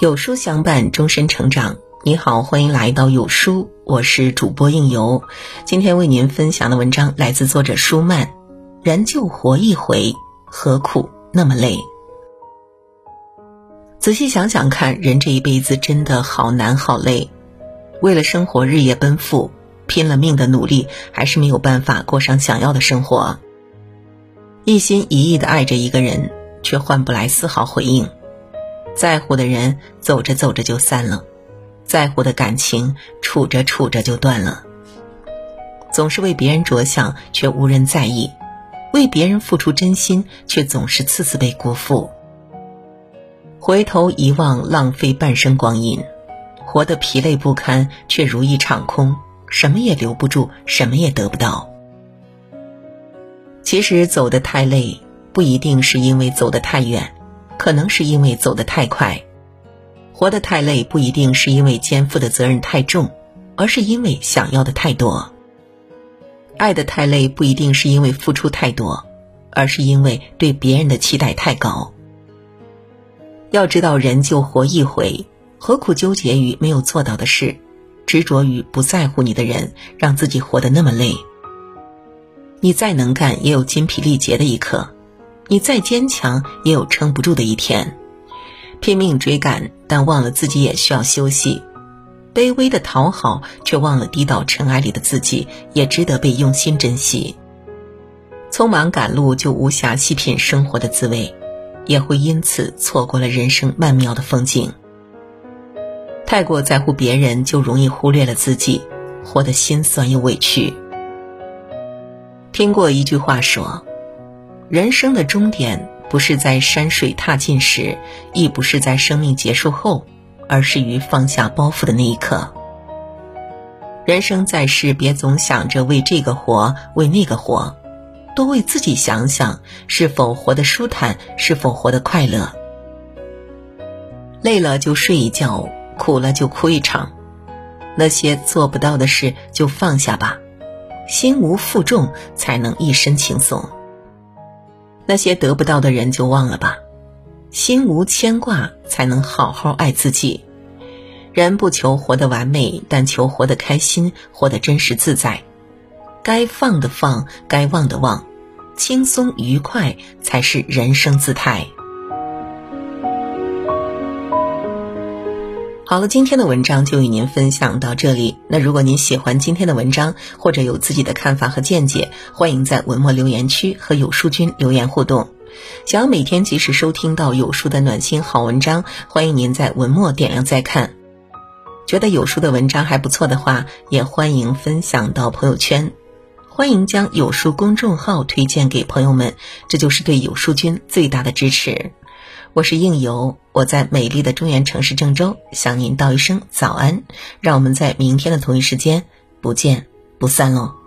有书相伴，终身成长。你好，欢迎来到有书，我是主播应由。今天为您分享的文章来自作者舒曼。人就活一回，何苦那么累？仔细想想看，人这一辈子真的好难好累。为了生活日夜奔赴，拼了命的努力，还是没有办法过上想要的生活。一心一意的爱着一个人，却换不来丝毫回应。在乎的人走着走着就散了，在乎的感情处着处着就断了。总是为别人着想，却无人在意；为别人付出真心，却总是次次被辜负。回头一望，浪费半生光阴，活得疲累不堪，却如一场空，什么也留不住，什么也得不到。其实走得太累，不一定是因为走得太远。可能是因为走得太快，活得太累，不一定是因为肩负的责任太重，而是因为想要的太多；爱的太累，不一定是因为付出太多，而是因为对别人的期待太高。要知道，人就活一回，何苦纠结于没有做到的事，执着于不在乎你的人，让自己活得那么累？你再能干，也有筋疲力竭的一刻。你再坚强，也有撑不住的一天。拼命追赶，但忘了自己也需要休息；卑微的讨好，却忘了低到尘埃里的自己也值得被用心珍惜。匆忙赶路，就无暇细品生活的滋味，也会因此错过了人生曼妙的风景。太过在乎别人，就容易忽略了自己，活得心酸又委屈。听过一句话说。人生的终点不是在山水踏尽时，亦不是在生命结束后，而是于放下包袱的那一刻。人生在世，别总想着为这个活，为那个活，多为自己想想，是否活得舒坦，是否活得快乐。累了就睡一觉，苦了就哭一场，那些做不到的事就放下吧，心无负重，才能一身轻松。那些得不到的人就忘了吧，心无牵挂才能好好爱自己。人不求活得完美，但求活得开心，活得真实自在。该放的放，该忘的忘，轻松愉快才是人生姿态。好了，今天的文章就与您分享到这里。那如果您喜欢今天的文章，或者有自己的看法和见解，欢迎在文末留言区和有书君留言互动。想要每天及时收听到有书的暖心好文章，欢迎您在文末点亮再看。觉得有书的文章还不错的话，也欢迎分享到朋友圈。欢迎将有书公众号推荐给朋友们，这就是对有书君最大的支持。我是应由，我在美丽的中原城市郑州向您道一声早安，让我们在明天的同一时间不见不散喽。